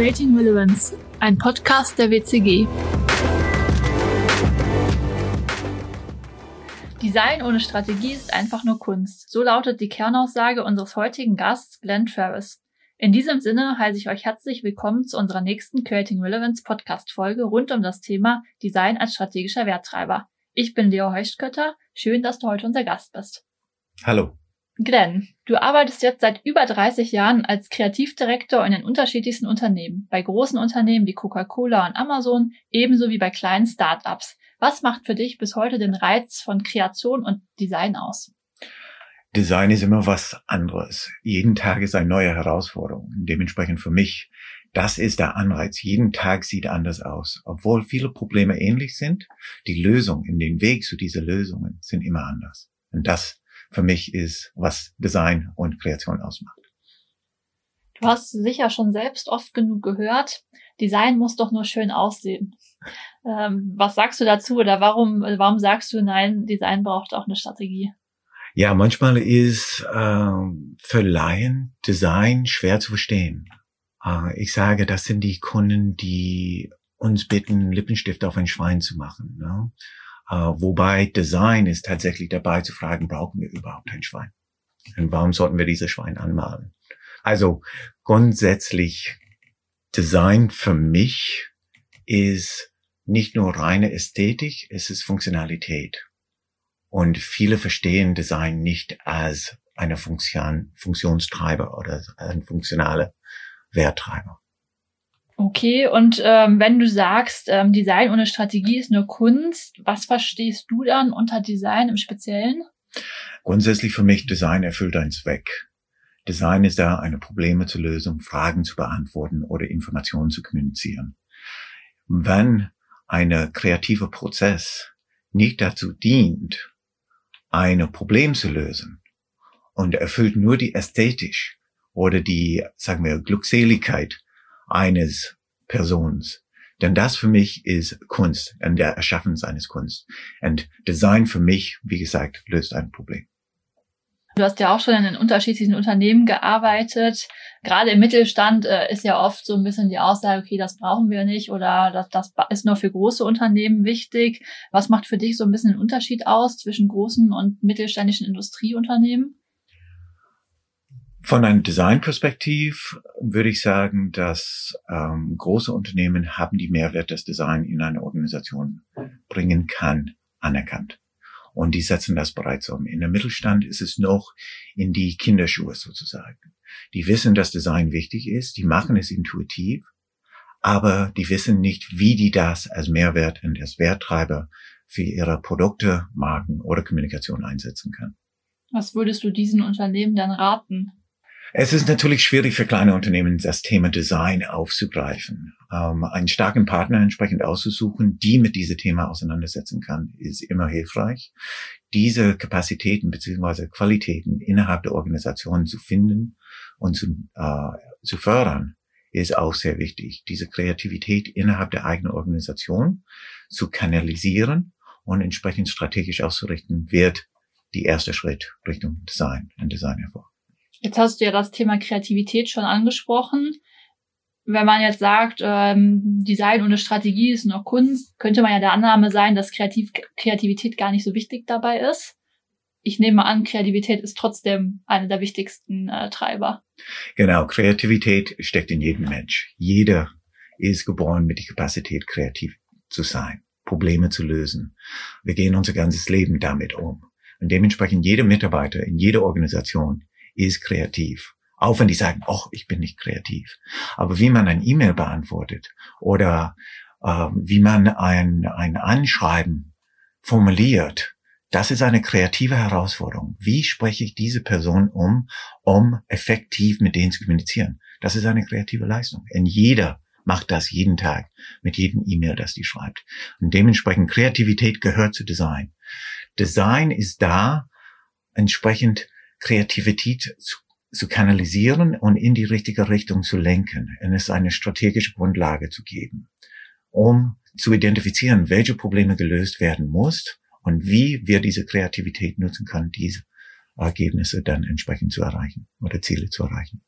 Creating Relevance, ein Podcast der WCG. Design ohne Strategie ist einfach nur Kunst. So lautet die Kernaussage unseres heutigen Gasts Glenn Travis. In diesem Sinne heiße ich euch herzlich willkommen zu unserer nächsten Creating Relevance Podcast Folge rund um das Thema Design als strategischer Werttreiber. Ich bin Leo Heuchtkötter. Schön, dass du heute unser Gast bist. Hallo. Glenn, du arbeitest jetzt seit über 30 Jahren als Kreativdirektor in den unterschiedlichsten Unternehmen, bei großen Unternehmen wie Coca-Cola und Amazon, ebenso wie bei kleinen Startups. Was macht für dich bis heute den Reiz von Kreation und Design aus? Design ist immer was anderes. Jeden Tag ist eine neue Herausforderung. Dementsprechend für mich, das ist der Anreiz. Jeden Tag sieht anders aus. Obwohl viele Probleme ähnlich sind, die Lösung in den Weg zu diesen Lösungen sind immer anders. Und das für mich ist, was Design und Kreation ausmacht. Du hast sicher schon selbst oft genug gehört, Design muss doch nur schön aussehen. Ähm, was sagst du dazu oder warum, warum sagst du nein, Design braucht auch eine Strategie? Ja, manchmal ist äh, für Laien Design schwer zu verstehen. Äh, ich sage, das sind die Kunden, die uns bitten, Lippenstift auf ein Schwein zu machen. Ne? Uh, wobei Design ist tatsächlich dabei zu fragen, brauchen wir überhaupt ein Schwein? Und warum sollten wir dieses Schwein anmalen? Also grundsätzlich Design für mich ist nicht nur reine Ästhetik, es ist Funktionalität. Und viele verstehen Design nicht als eine Funktion, Funktionstreiber oder ein funktionaler Werttreiber. Okay, und ähm, wenn du sagst, ähm, Design ohne Strategie ist nur Kunst, was verstehst du dann unter Design im Speziellen? Grundsätzlich für mich, Design erfüllt einen Zweck. Design ist da, eine Probleme zu lösen, Fragen zu beantworten oder Informationen zu kommunizieren. Wenn ein kreativer Prozess nicht dazu dient, ein Problem zu lösen und erfüllt nur die Ästhetisch oder die, sagen wir, Glückseligkeit eines Persons. Denn das für mich ist Kunst und der Erschaffen seines Kunst. Und Design für mich, wie gesagt, löst ein Problem. Du hast ja auch schon in den unterschiedlichen Unternehmen gearbeitet. Gerade im Mittelstand äh, ist ja oft so ein bisschen die Aussage, okay, das brauchen wir nicht oder das, das ist nur für große Unternehmen wichtig. Was macht für dich so ein bisschen den Unterschied aus zwischen großen und mittelständischen Industrieunternehmen? Von einem Designperspektiv würde ich sagen, dass ähm, große Unternehmen haben die Mehrwert, das Design in eine Organisation bringen kann, anerkannt. Und die setzen das bereits um. In der Mittelstand ist es noch in die Kinderschuhe sozusagen. Die wissen, dass Design wichtig ist, die machen es intuitiv, aber die wissen nicht, wie die das als Mehrwert und als Werttreiber für ihre Produkte, Marken oder Kommunikation einsetzen können. Was würdest du diesen Unternehmen dann raten? Es ist natürlich schwierig für kleine Unternehmen, das Thema Design aufzugreifen. Ähm, einen starken Partner entsprechend auszusuchen, die mit diesem Thema auseinandersetzen kann, ist immer hilfreich. Diese Kapazitäten beziehungsweise Qualitäten innerhalb der Organisation zu finden und zu, äh, zu fördern, ist auch sehr wichtig. Diese Kreativität innerhalb der eigenen Organisation zu kanalisieren und entsprechend strategisch auszurichten, wird die erste Schritt Richtung Design und Design hervor. Jetzt hast du ja das Thema Kreativität schon angesprochen. Wenn man jetzt sagt, ähm, Design ohne Strategie ist nur Kunst, könnte man ja der Annahme sein, dass Kreativ Kreativität gar nicht so wichtig dabei ist. Ich nehme an, Kreativität ist trotzdem einer der wichtigsten äh, Treiber. Genau, Kreativität steckt in jedem Mensch. Jeder ist geboren mit der Kapazität, kreativ zu sein, Probleme zu lösen. Wir gehen unser ganzes Leben damit um. Und dementsprechend jeder Mitarbeiter in jeder Organisation ist kreativ. Auch wenn die sagen, ach, ich bin nicht kreativ. Aber wie man ein E-Mail beantwortet oder äh, wie man ein, ein Anschreiben formuliert, das ist eine kreative Herausforderung. Wie spreche ich diese Person um, um effektiv mit denen zu kommunizieren? Das ist eine kreative Leistung. Und jeder macht das jeden Tag mit jedem E-Mail, das die schreibt. Und dementsprechend Kreativität gehört zu Design. Design ist da, entsprechend Kreativität zu, zu kanalisieren und in die richtige Richtung zu lenken und es eine strategische Grundlage zu geben, um zu identifizieren, welche Probleme gelöst werden muss und wie wir diese Kreativität nutzen können, diese Ergebnisse dann entsprechend zu erreichen oder Ziele zu erreichen.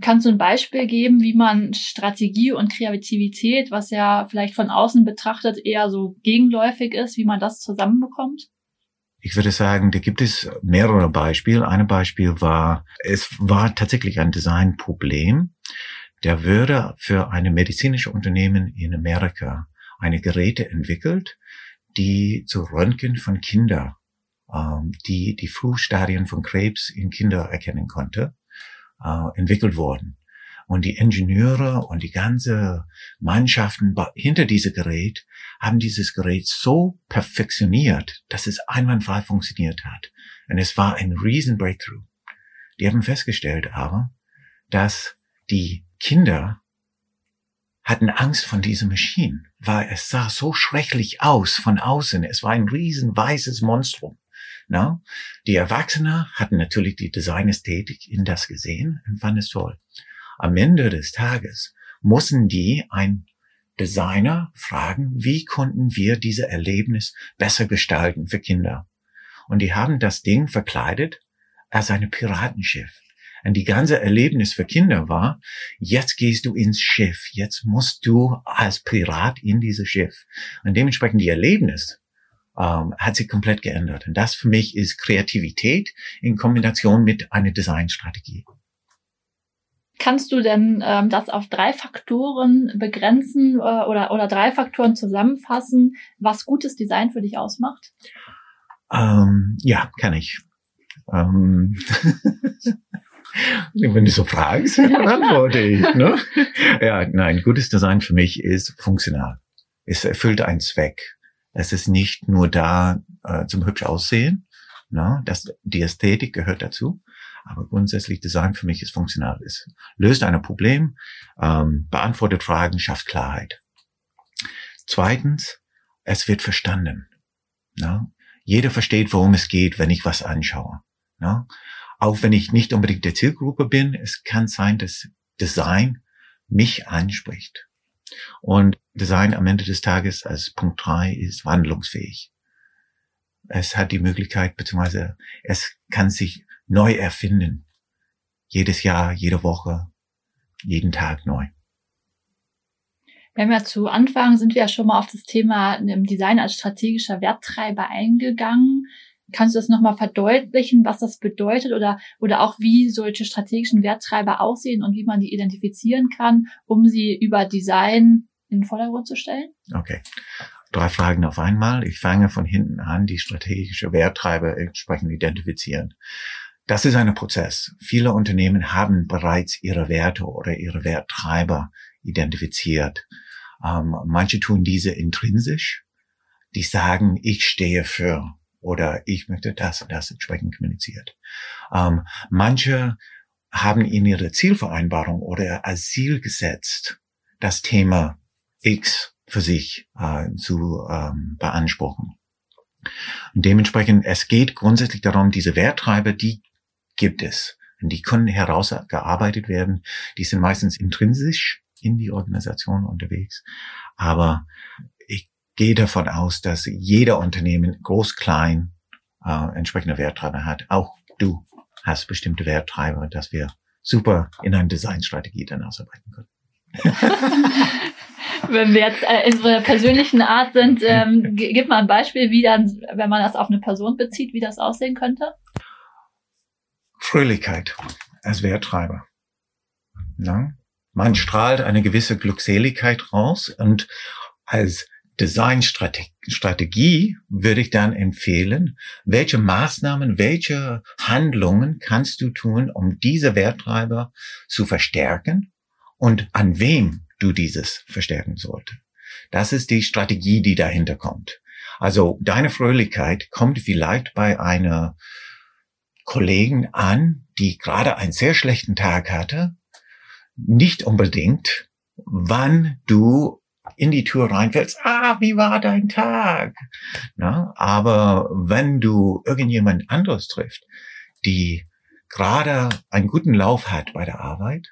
Kannst du ein Beispiel geben, wie man Strategie und Kreativität, was ja vielleicht von außen betrachtet eher so gegenläufig ist, wie man das zusammenbekommt? Ich würde sagen, da gibt es mehrere Beispiele. Ein Beispiel war, es war tatsächlich ein Designproblem. Der würde für eine medizinische Unternehmen in Amerika eine Geräte entwickelt, die zu Röntgen von Kindern, ähm, die die Frühstadien von Krebs in Kinder erkennen konnte, äh, entwickelt worden. Und die Ingenieure und die ganze Mannschaften hinter diesem Gerät haben dieses Gerät so perfektioniert, dass es einwandfrei funktioniert hat. Und es war ein riesen Breakthrough. Die haben festgestellt aber, dass die Kinder hatten Angst von dieser Maschine, weil es sah so schrecklich aus von außen. Es war ein riesen weißes Monstrum. No? Die Erwachsenen hatten natürlich die Designästhetik in das gesehen und fanden es toll. Am Ende des Tages mussten die ein Designer fragen, wie konnten wir diese Erlebnis besser gestalten für Kinder? Und die haben das Ding verkleidet als eine Piratenschiff. Und die ganze Erlebnis für Kinder war, jetzt gehst du ins Schiff, jetzt musst du als Pirat in dieses Schiff. Und dementsprechend die Erlebnis ähm, hat sich komplett geändert. Und das für mich ist Kreativität in Kombination mit einer Designstrategie. Kannst du denn ähm, das auf drei Faktoren begrenzen äh, oder, oder drei Faktoren zusammenfassen, was gutes Design für dich ausmacht? Ähm, ja, kann ich. Ähm Wenn du so fragst, dann antworte ich. Ne? Ja, nein, gutes Design für mich ist funktional. Es erfüllt einen Zweck. Es ist nicht nur da äh, zum hübsch aussehen. Ne? Das, die Ästhetik gehört dazu. Aber grundsätzlich Design für mich ist funktional. Es löst ein Problem, ähm, beantwortet Fragen, schafft Klarheit. Zweitens, es wird verstanden. Ne? Jeder versteht, worum es geht, wenn ich was anschaue. Ne? Auch wenn ich nicht unbedingt der Zielgruppe bin, es kann sein, dass Design mich anspricht. Und Design am Ende des Tages als Punkt drei ist wandlungsfähig. Es hat die Möglichkeit, beziehungsweise es kann sich neu erfinden. Jedes Jahr, jede Woche, jeden Tag neu. Wir haben ja zu Anfang sind wir ja schon mal auf das Thema Design als strategischer Werttreiber eingegangen. Kannst du das nochmal verdeutlichen, was das bedeutet oder, oder auch wie solche strategischen Werttreiber aussehen und wie man die identifizieren kann, um sie über Design in den Vordergrund zu stellen? Okay. Drei Fragen auf einmal. Ich fange von hinten an, die strategische Werttreiber entsprechend identifizieren. Das ist ein Prozess. Viele Unternehmen haben bereits ihre Werte oder ihre Werttreiber identifiziert. Ähm, manche tun diese intrinsisch. Die sagen, ich stehe für oder ich möchte das und das entsprechend kommuniziert. Ähm, manche haben in ihre Zielvereinbarung oder Asyl gesetzt, das Thema X für sich äh, zu ähm, beanspruchen. Und dementsprechend, es geht grundsätzlich darum, diese Werttreiber, die gibt es. Und die können herausgearbeitet werden. Die sind meistens intrinsisch in die Organisation unterwegs. Aber gehe davon aus, dass jeder Unternehmen, groß, klein, äh, entsprechende Werttreiber hat. Auch du hast bestimmte Werttreiber, dass wir super in eine Designstrategie dann ausarbeiten können. wenn wir jetzt äh, in so einer persönlichen Art sind, ähm, gib mal ein Beispiel, wie dann, wenn man das auf eine Person bezieht, wie das aussehen könnte. Fröhlichkeit als Werttreiber. Ja? Man strahlt eine gewisse Glückseligkeit raus und als Designstrategie würde ich dann empfehlen, welche Maßnahmen, welche Handlungen kannst du tun, um diese Werttreiber zu verstärken und an wem du dieses verstärken sollte. Das ist die Strategie, die dahinter kommt. Also deine Fröhlichkeit kommt vielleicht bei einer Kollegen an, die gerade einen sehr schlechten Tag hatte, nicht unbedingt, wann du in die Tür reinfällst, ah, wie war dein Tag? Na, aber wenn du irgendjemand anderes trifft, die gerade einen guten Lauf hat bei der Arbeit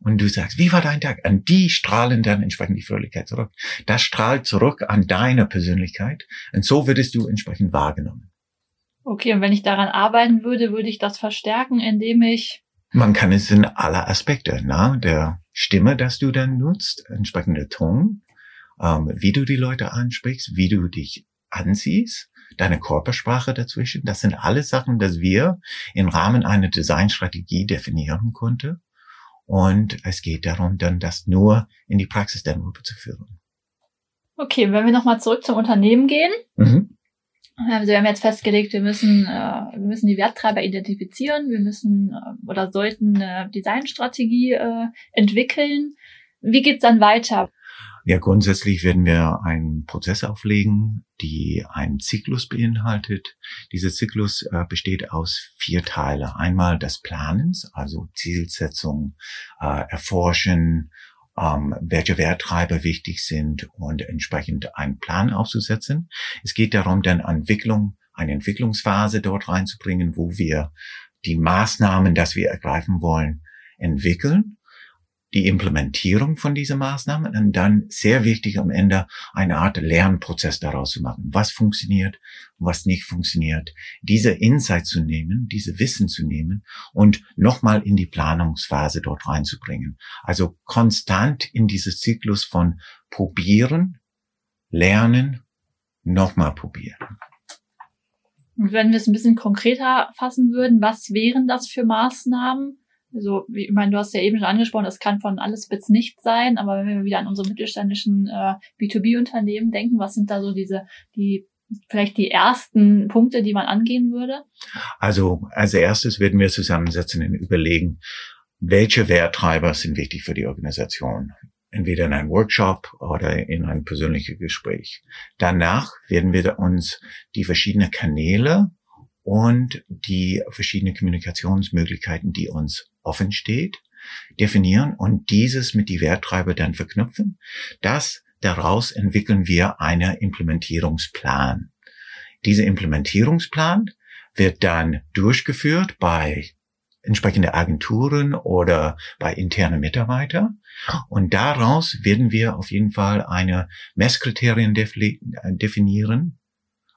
und du sagst, wie war dein Tag? Und die strahlen dann entsprechend die Fröhlichkeit zurück. Das strahlt zurück an deine Persönlichkeit und so würdest du entsprechend wahrgenommen. Okay, und wenn ich daran arbeiten würde, würde ich das verstärken, indem ich Man kann es in aller Aspekte, na, der Stimme, dass du dann nutzt, entsprechende Ton, ähm, wie du die Leute ansprichst, wie du dich ansiehst, deine Körpersprache dazwischen. Das sind alle Sachen, dass wir im Rahmen einer Designstrategie definieren konnten. Und es geht darum, dann das nur in die Praxis dann rüberzuführen. Okay, wenn wir nochmal zurück zum Unternehmen gehen. Mhm. Also wir haben jetzt festgelegt, wir müssen, äh, wir müssen die Werttreiber identifizieren, wir müssen äh, oder sollten eine Designstrategie äh, entwickeln. Wie geht's dann weiter? Ja, grundsätzlich werden wir einen Prozess auflegen, die einen Zyklus beinhaltet. Dieser Zyklus äh, besteht aus vier Teile. Einmal des Planens, also Zielsetzung, äh, Erforschen, ähm, welche Werttreiber wichtig sind und entsprechend einen Plan aufzusetzen. Es geht darum, dann Entwicklung, eine Entwicklungsphase dort reinzubringen, wo wir die Maßnahmen, das wir ergreifen wollen, entwickeln die Implementierung von diesen Maßnahmen und dann sehr wichtig am Ende eine Art Lernprozess daraus zu machen. Was funktioniert, was nicht funktioniert. Diese Insight zu nehmen, diese Wissen zu nehmen und nochmal in die Planungsphase dort reinzubringen. Also konstant in dieses Zyklus von probieren, lernen, nochmal probieren. Und wenn wir es ein bisschen konkreter fassen würden, was wären das für Maßnahmen? Also, wie, ich meine, du hast ja eben schon angesprochen, es kann von alles bis nicht sein, aber wenn wir wieder an unsere mittelständischen äh, B2B-Unternehmen denken, was sind da so diese, die vielleicht die ersten Punkte, die man angehen würde? Also als erstes werden wir zusammensetzen und überlegen, welche Werttreiber sind wichtig für die Organisation. Entweder in einem Workshop oder in ein persönliches Gespräch. Danach werden wir uns die verschiedenen Kanäle und die verschiedenen Kommunikationsmöglichkeiten, die uns offen steht, definieren und dieses mit die Werttreiber dann verknüpfen. Das daraus entwickeln wir einen Implementierungsplan. Dieser Implementierungsplan wird dann durchgeführt bei entsprechende Agenturen oder bei internen Mitarbeitern. Und daraus werden wir auf jeden Fall eine Messkriterien definieren,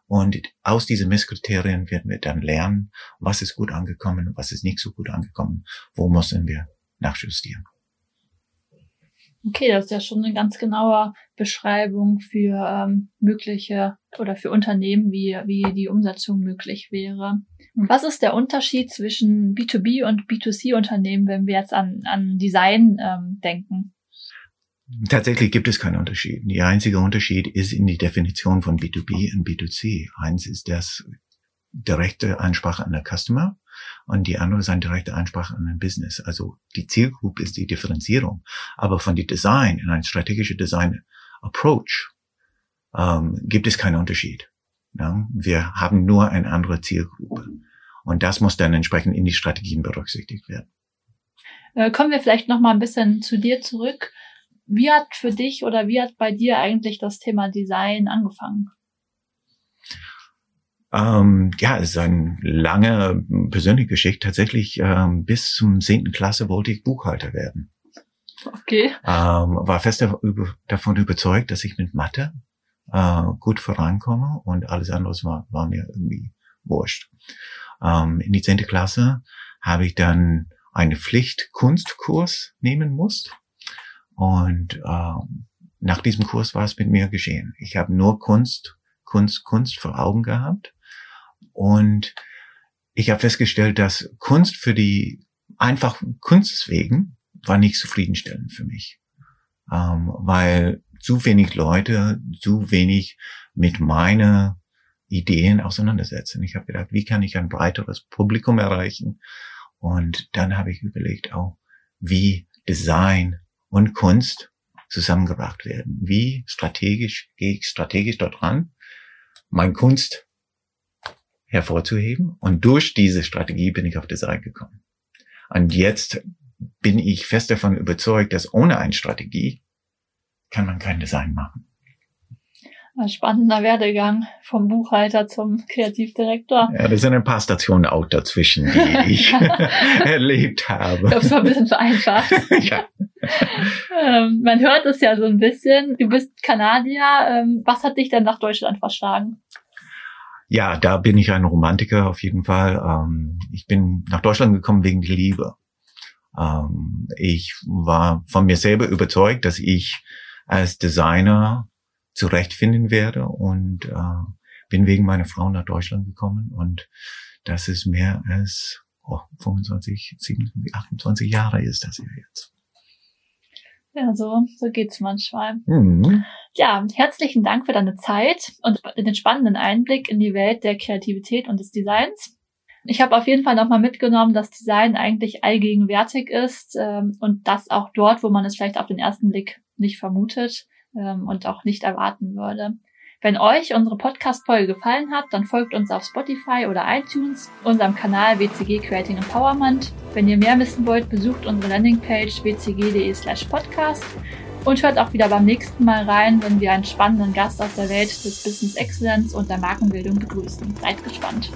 und aus diesen Messkriterien werden wir dann lernen, was ist gut angekommen, was ist nicht so gut angekommen, wo müssen wir nachjustieren. Okay, das ist ja schon eine ganz genaue Beschreibung für ähm, mögliche oder für Unternehmen, wie, wie die Umsetzung möglich wäre. Was ist der Unterschied zwischen B2B und B2C-Unternehmen, wenn wir jetzt an, an Design ähm, denken? Tatsächlich gibt es keinen Unterschied. Der einzige Unterschied ist in die Definition von B2B und B2C. Eins ist das direkte Ansprache an der Customer und die andere ist eine direkte Ansprache an den Business. Also die Zielgruppe ist die Differenzierung. Aber von dem Design, in einem strategischen Design Approach, ähm, gibt es keinen Unterschied. Ja? Wir haben nur eine andere Zielgruppe. Und das muss dann entsprechend in die Strategien berücksichtigt werden. Äh, kommen wir vielleicht noch mal ein bisschen zu dir zurück. Wie hat für dich oder wie hat bei dir eigentlich das Thema Design angefangen? Ähm, ja, es ist eine lange persönliche Geschichte. Tatsächlich ähm, bis zum zehnten Klasse wollte ich Buchhalter werden. Okay. Ähm, war fest davon überzeugt, dass ich mit Mathe äh, gut vorankomme und alles andere war, war mir irgendwie wurscht. Ähm, in die zehnte Klasse habe ich dann eine Pflicht-Kunstkurs nehmen musst. Und ähm, nach diesem Kurs war es mit mir geschehen. Ich habe nur Kunst, Kunst, Kunst vor Augen gehabt. Und ich habe festgestellt, dass Kunst für die einfachen Kunstwegen war nicht zufriedenstellend für mich. Ähm, weil zu wenig Leute, zu wenig mit meinen Ideen auseinandersetzen. Ich habe gedacht, wie kann ich ein breiteres Publikum erreichen? Und dann habe ich überlegt, auch, wie Design und Kunst zusammengebracht werden. Wie strategisch gehe ich strategisch dort ran, mein Kunst hervorzuheben. Und durch diese Strategie bin ich auf Design gekommen. Und jetzt bin ich fest davon überzeugt, dass ohne eine Strategie kann man kein Design machen. Ein spannender Werdegang vom Buchhalter zum Kreativdirektor. Ja, da sind ein paar Stationen auch dazwischen, die ich erlebt habe. Ich glaube, es war ein bisschen vereinfacht. ja. ähm, man hört es ja so ein bisschen. Du bist Kanadier. Ähm, was hat dich denn nach Deutschland verschlagen? Ja, da bin ich ein Romantiker auf jeden Fall. Ähm, ich bin nach Deutschland gekommen wegen der Liebe. Ähm, ich war von mir selber überzeugt, dass ich als Designer zurechtfinden werde und äh, bin wegen meiner Frau nach Deutschland gekommen und das ist mehr als oh, 25, 27, 28 Jahre ist das ja jetzt. Ja, so, so geht's manchmal. Mhm. Ja, herzlichen Dank für deine Zeit und den spannenden Einblick in die Welt der Kreativität und des Designs. Ich habe auf jeden Fall nochmal mitgenommen, dass Design eigentlich allgegenwärtig ist ähm, und das auch dort, wo man es vielleicht auf den ersten Blick nicht vermutet ähm, und auch nicht erwarten würde. Wenn euch unsere Podcast-Folge gefallen hat, dann folgt uns auf Spotify oder iTunes, unserem Kanal WCG Creating Empowerment. Wenn ihr mehr wissen wollt, besucht unsere Landingpage wcg.de slash podcast und hört auch wieder beim nächsten Mal rein, wenn wir einen spannenden Gast aus der Welt des Business Excellence und der Markenbildung begrüßen. Seid gespannt.